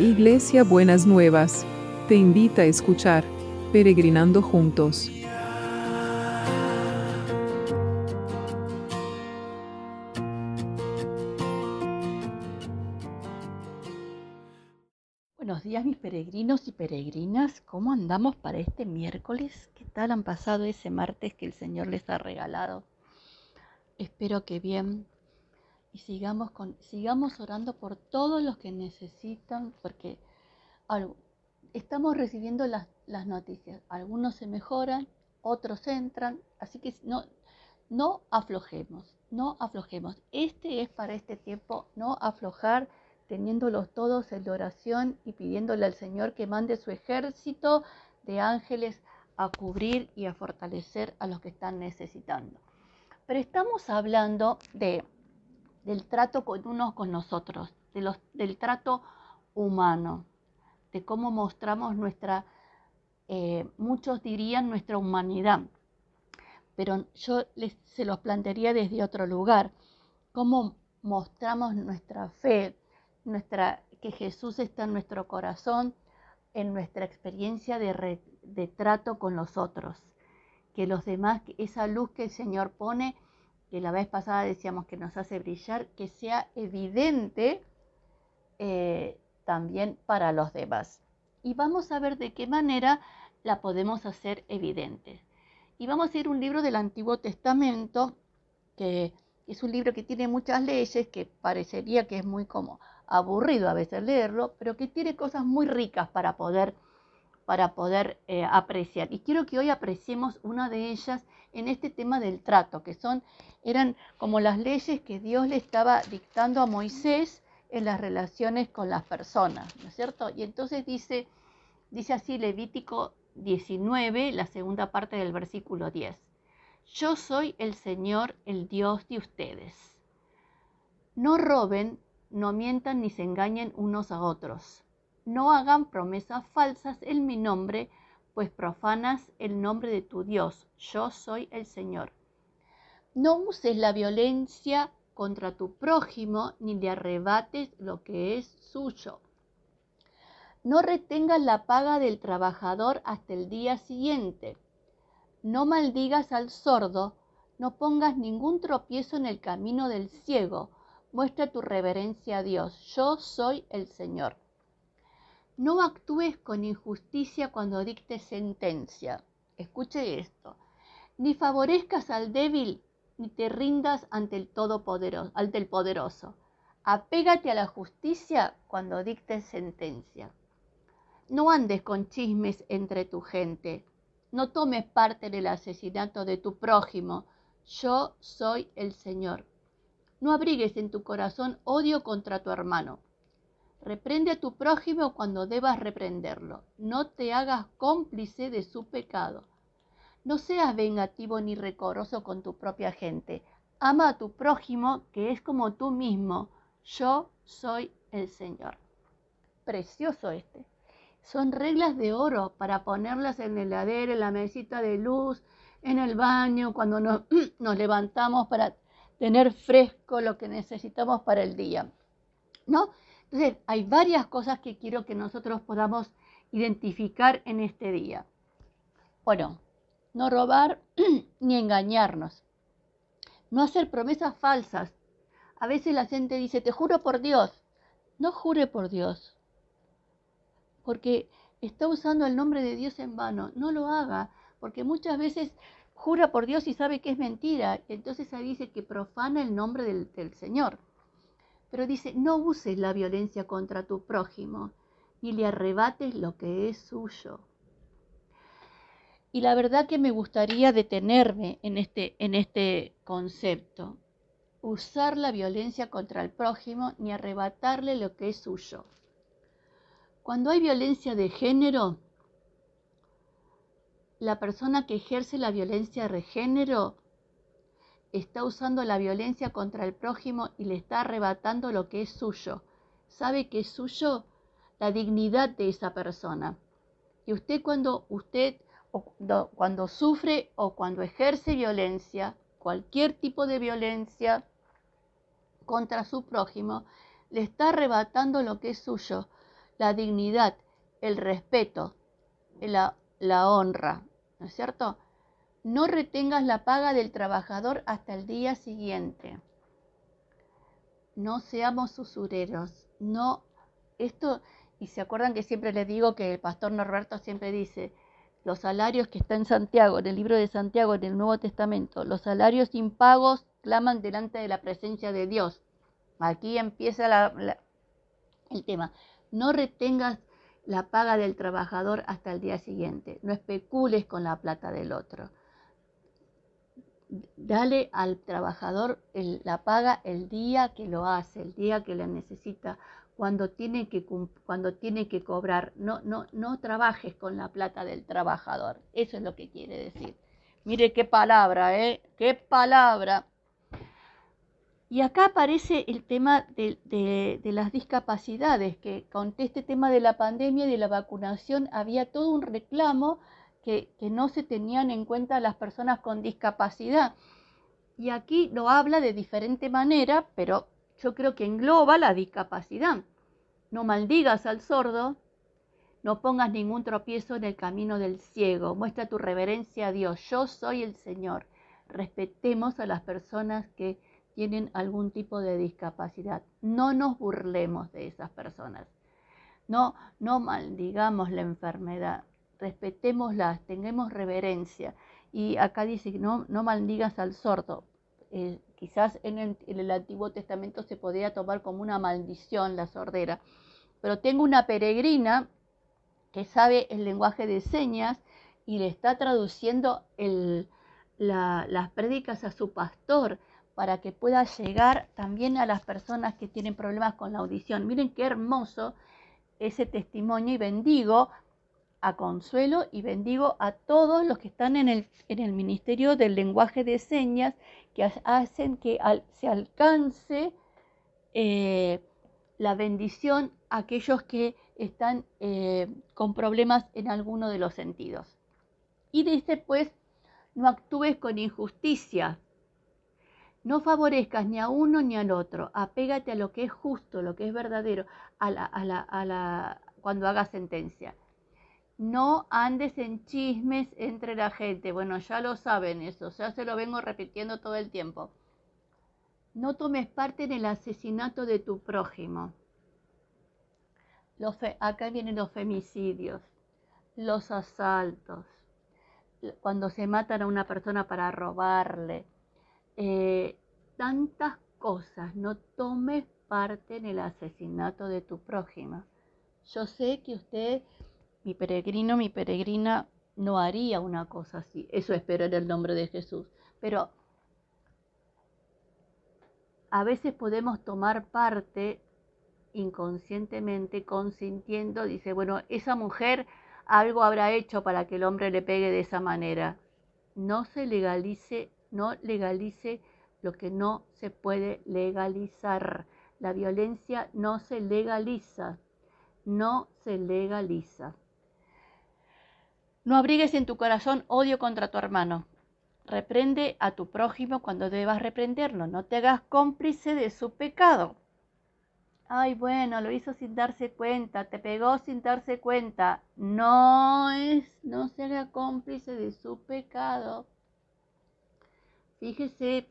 Iglesia Buenas Nuevas, te invita a escuchar Peregrinando Juntos. Buenos días mis peregrinos y peregrinas, ¿cómo andamos para este miércoles? ¿Qué tal han pasado ese martes que el Señor les ha regalado? Espero que bien y sigamos, con, sigamos orando por todos los que necesitan, porque estamos recibiendo las, las noticias. Algunos se mejoran, otros entran, así que no, no aflojemos, no aflojemos. Este es para este tiempo, no aflojar, teniéndolos todos en oración y pidiéndole al Señor que mande su ejército de ángeles a cubrir y a fortalecer a los que están necesitando. Pero estamos hablando de del trato con unos con nosotros, de del trato humano, de cómo mostramos nuestra, eh, muchos dirían nuestra humanidad, pero yo se los plantearía desde otro lugar, cómo mostramos nuestra fe, nuestra, que Jesús está en nuestro corazón, en nuestra experiencia de, de trato con los otros, que los demás, esa luz que el Señor pone, que la vez pasada decíamos que nos hace brillar, que sea evidente eh, también para los demás. Y vamos a ver de qué manera la podemos hacer evidente. Y vamos a ir a un libro del Antiguo Testamento, que es un libro que tiene muchas leyes, que parecería que es muy como aburrido a veces leerlo, pero que tiene cosas muy ricas para poder, para poder eh, apreciar. Y quiero que hoy apreciemos una de ellas en este tema del trato, que son, eran como las leyes que Dios le estaba dictando a Moisés en las relaciones con las personas, ¿no es cierto? Y entonces dice, dice así Levítico 19, la segunda parte del versículo 10. Yo soy el Señor, el Dios de ustedes. No roben, no mientan ni se engañen unos a otros. No hagan promesas falsas en mi nombre, pues profanas el nombre de tu Dios. Yo soy el Señor. No uses la violencia contra tu prójimo, ni le arrebates lo que es suyo. No retengas la paga del trabajador hasta el día siguiente. No maldigas al sordo, no pongas ningún tropiezo en el camino del ciego. Muestra tu reverencia a Dios. Yo soy el Señor. No actúes con injusticia cuando dictes sentencia. Escuche esto. Ni favorezcas al débil, ni te rindas ante el todopoderoso, ante el poderoso. Apégate a la justicia cuando dictes sentencia. No andes con chismes entre tu gente. No tomes parte en el asesinato de tu prójimo. Yo soy el Señor. No abrigues en tu corazón odio contra tu hermano Reprende a tu prójimo cuando debas reprenderlo. No te hagas cómplice de su pecado. No seas vengativo ni recoroso con tu propia gente. Ama a tu prójimo que es como tú mismo. Yo soy el Señor. Precioso este. Son reglas de oro para ponerlas en el heladero, en la mesita de luz, en el baño, cuando nos, nos levantamos para tener fresco lo que necesitamos para el día. ¿No? Entonces, hay varias cosas que quiero que nosotros podamos identificar en este día. Bueno, no robar ni engañarnos. No hacer promesas falsas. A veces la gente dice, te juro por Dios. No jure por Dios. Porque está usando el nombre de Dios en vano. No lo haga. Porque muchas veces jura por Dios y sabe que es mentira. Entonces ahí dice que profana el nombre del, del Señor. Pero dice, no uses la violencia contra tu prójimo, ni le arrebates lo que es suyo. Y la verdad que me gustaría detenerme en este, en este concepto. Usar la violencia contra el prójimo ni arrebatarle lo que es suyo. Cuando hay violencia de género, la persona que ejerce la violencia de género está usando la violencia contra el prójimo y le está arrebatando lo que es suyo. ¿Sabe que es suyo? La dignidad de esa persona. Y usted cuando usted cuando sufre o cuando ejerce violencia, cualquier tipo de violencia contra su prójimo, le está arrebatando lo que es suyo. la dignidad, el respeto, la, la honra, ¿no es cierto? No retengas la paga del trabajador hasta el día siguiente. No seamos usureros. No, esto, y se acuerdan que siempre les digo que el pastor Norberto siempre dice, los salarios que está en Santiago, en el libro de Santiago, en el Nuevo Testamento, los salarios impagos claman delante de la presencia de Dios. Aquí empieza el tema. No retengas la paga del trabajador hasta el día siguiente. No especules con la plata del otro. Dale al trabajador la paga el día que lo hace, el día que la necesita, cuando tiene que, cuando tiene que cobrar. No, no, no trabajes con la plata del trabajador. Eso es lo que quiere decir. Mire qué palabra, ¿eh? Qué palabra. Y acá aparece el tema de, las discapacidades, que con este tema de la pandemia y de la vacunación había todo un reclamo que, no se tenían en cuenta las personas con discapacidad. Y aquí lo habla de diferente manera, pero yo creo que engloba la discapacidad. No maldigas al sordo, no pongas ningún tropiezo en el camino del ciego, muestra tu reverencia a Dios, yo soy el Señor. Respetemos a las personas que tienen algún tipo de discapacidad. No nos burlemos de esas personas. No, no maldigamos la enfermedad. Respetémoslas, tengamos reverencia. Y acá dice, no, no maldigas al sordo. Eh, quizás en el, Antiguo Testamento se podía tomar como una maldición la sordera. Pero tengo una peregrina que sabe el lenguaje de señas y le está traduciendo el, las prédicas a su pastor para que pueda llegar también a las personas que tienen problemas con la audición. Miren qué hermoso ese testimonio y bendigo a Consuelo y bendigo a todos los que están en el, en el Ministerio del Lenguaje de Señas que hacen que se alcance eh, la bendición a aquellos que están eh, con problemas en alguno de los sentidos. Y dice pues, no actúes con injusticia, no favorezcas ni a uno ni al otro. Apégate a lo que es justo, lo que es verdadero, a la, a la, a la, cuando hagas sentencia. No andes en chismes entre la gente. Bueno, ya lo saben eso, ya se lo vengo repitiendo todo el tiempo. No tomes parte en el asesinato de tu prójimo. Los acá vienen los femicidios, los asaltos, cuando se matan a una persona para robarle, eh, tantas cosas, no tomes parte en el asesinato de tu prójima. Yo sé que usted, mi peregrino, mi peregrina, no haría una cosa así. Eso espero en el nombre de Jesús. Pero a veces podemos tomar parte inconscientemente, consintiendo, dice, bueno, esa mujer algo habrá hecho para que el hombre le pegue de esa manera. No se legalice no legalice lo que no se puede legalizar. La violencia no se legaliza, no se legaliza. No abrigues en tu corazón odio contra tu hermano. Reprende a tu prójimo cuando debas reprenderlo. No te hagas cómplice de su pecado. Ay, bueno, lo hizo sin darse cuenta, te pegó sin darse cuenta. No es, no se haga cómplice de su pecado. Fíjese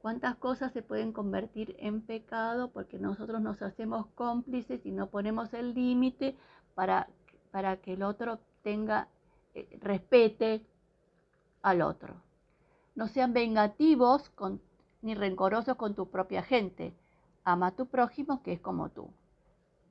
cuántas cosas se pueden convertir en pecado porque nosotros nos hacemos cómplices y no ponemos el límite para, para que el otro tenga, eh, respete al otro. No sean vengativos ni rencorosos con tu propia gente. Ama a tu prójimo que es como tú.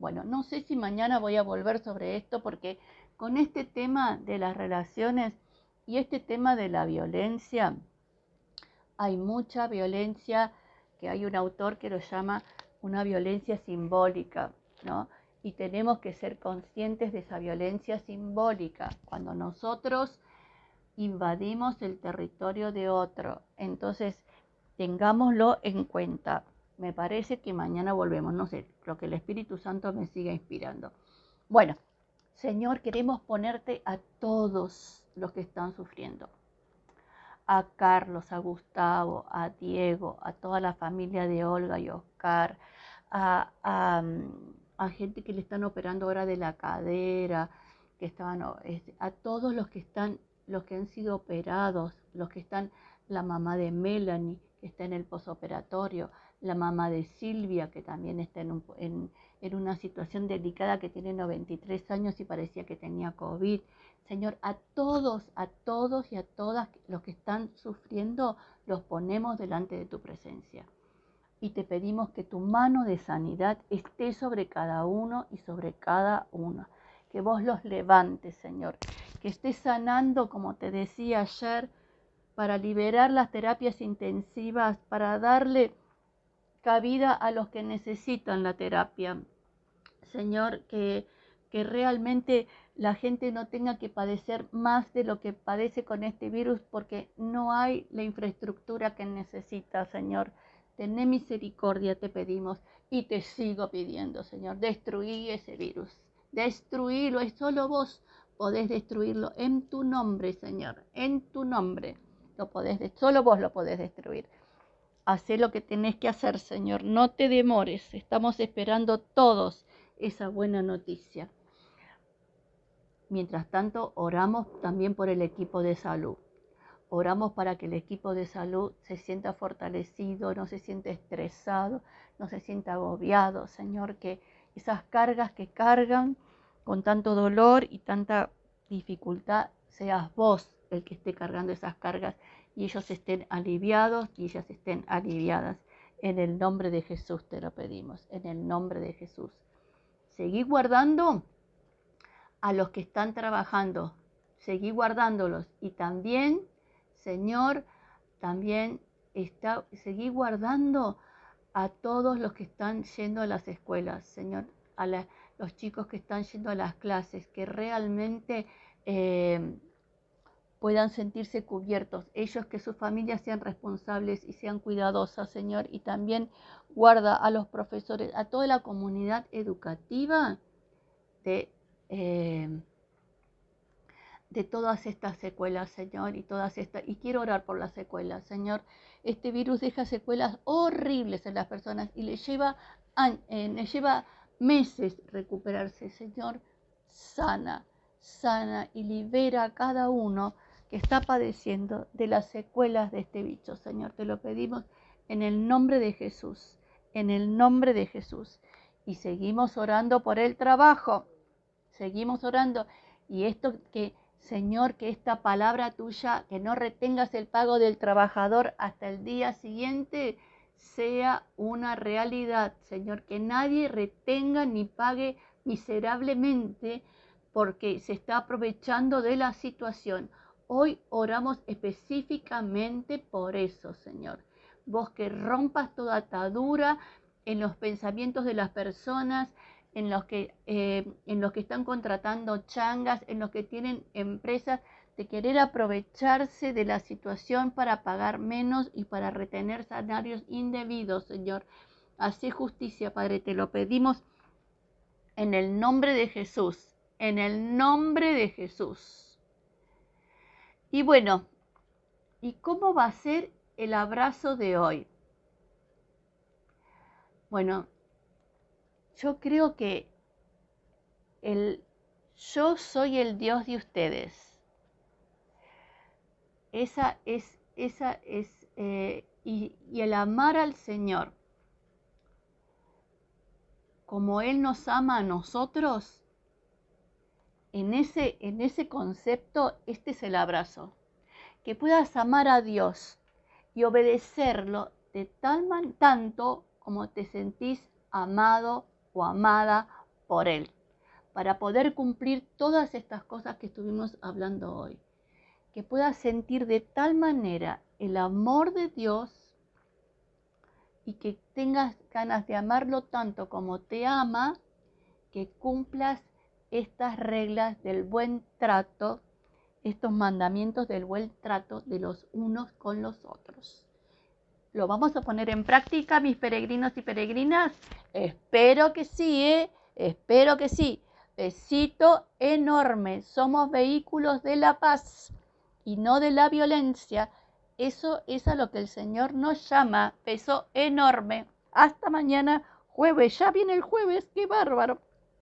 Bueno, no sé si mañana voy a volver sobre esto porque con este tema de las relaciones y este tema de la violencia, hay mucha violencia, que hay un autor que lo llama una violencia simbólica, ¿no? Y tenemos que ser conscientes de esa violencia simbólica. Cuando nosotros invadimos el territorio de otro, entonces tengámoslo en cuenta. Me parece que mañana volvemos, no sé, lo que el Espíritu Santo me siga inspirando. Bueno, Señor, queremos ponerte a todos los que están sufriendo a Carlos, a Gustavo, a Diego, a toda la familia de Olga y Oscar, a, a gente que le están operando ahora de la cadera, que estaban, a todos los que están, los que han sido operados, los que están, la mamá de Melanie, que está en el posoperatorio, la mamá de Silvia, que también está en, en, una situación delicada, que tiene 93 años y parecía que tenía COVID. Señor, a todos, a todos y a todas los que están sufriendo, los ponemos delante de tu presencia y te pedimos que tu mano de sanidad esté sobre cada uno y sobre cada una. Que vos los levantes, Señor. Que estés sanando, como te decía ayer, para liberar las terapias intensivas, para darle cabida a los que necesitan la terapia. Señor, que, que realmente la gente no tenga que padecer más de lo que padece con este virus porque no hay la infraestructura que necesita, Señor. Tené misericordia, te pedimos, y te sigo pidiendo, Señor. Destruí ese virus. Destruílo. Es solo vos podés destruirlo en tu nombre, Señor. En tu nombre. Lo podés, solo vos lo podés destruir. Hacé lo que tenés que hacer, Señor. No te demores. Estamos esperando todos esa buena noticia. Mientras tanto, oramos también por el equipo de salud. Oramos para que el equipo de salud se sienta fortalecido, no se sienta estresado, no se sienta agobiado, Señor, que esas cargas que cargan con tanto dolor y tanta dificultad, seas vos el que esté cargando esas cargas y ellos estén aliviados y ellas estén aliviadas. En el nombre de Jesús te lo pedimos, en el nombre de Jesús. Seguí guardando a los que están trabajando, seguí guardándolos y también Señor, también está, seguí guardando a todos los que están yendo a las escuelas, Señor, a los chicos que están yendo a las clases, que realmente eh, puedan sentirse cubiertos, ellos que sus familias sean responsables y sean cuidadosas, Señor, y también guarda a los profesores, a toda la comunidad educativa de... Eh, de todas estas secuelas, Señor, y todas estas, y quiero orar por las secuelas, Señor. Este virus deja secuelas horribles en las personas y le lleva, eh, lleva meses recuperarse, Señor. Sana, sana y libera a cada uno que está padeciendo de las secuelas de este bicho, Señor. Te lo pedimos en el nombre de Jesús, en el nombre de Jesús. Y seguimos orando por el trabajo, seguimos orando. Y esto que Señor, que esta palabra tuya, que no retengas el pago del trabajador hasta el día siguiente, sea una realidad. Señor, que nadie retenga ni pague miserablemente porque se está aprovechando de la situación. Hoy oramos específicamente por eso, Señor. Vos que rompas toda atadura en los pensamientos de las personas, en los que, eh, en los que están contratando changas, en los que tienen empresas de querer aprovecharse de la situación para pagar menos y para retener salarios indebidos, Señor. Así justicia, Padre, te lo pedimos en el nombre de Jesús, en el nombre de Jesús. Y bueno, ¿y cómo va a ser el abrazo de hoy? Bueno, yo creo que el yo soy el Dios de ustedes. Esa es, esa es, eh, y, y el amar al Señor como Él nos ama a nosotros, en ese, en ese concepto, este es el abrazo. Que puedas amar a Dios y obedecerlo de tal man, tanto como te sentís amado o amada por Él, para poder cumplir todas estas cosas que estuvimos hablando hoy. Que puedas sentir de tal manera el amor de Dios y que tengas ganas de amarlo tanto como te ama, que cumplas estas reglas del buen trato, estos mandamientos del buen trato de los unos con los otros. ¿Lo vamos a poner en práctica, mis peregrinos y peregrinas? Espero que sí, ¿eh? Espero que sí. Besito enorme. Somos vehículos de la paz y no de la violencia. Eso es a lo que el Señor nos llama. Beso enorme. Hasta mañana Jueves, ya viene el jueves, qué bárbaro.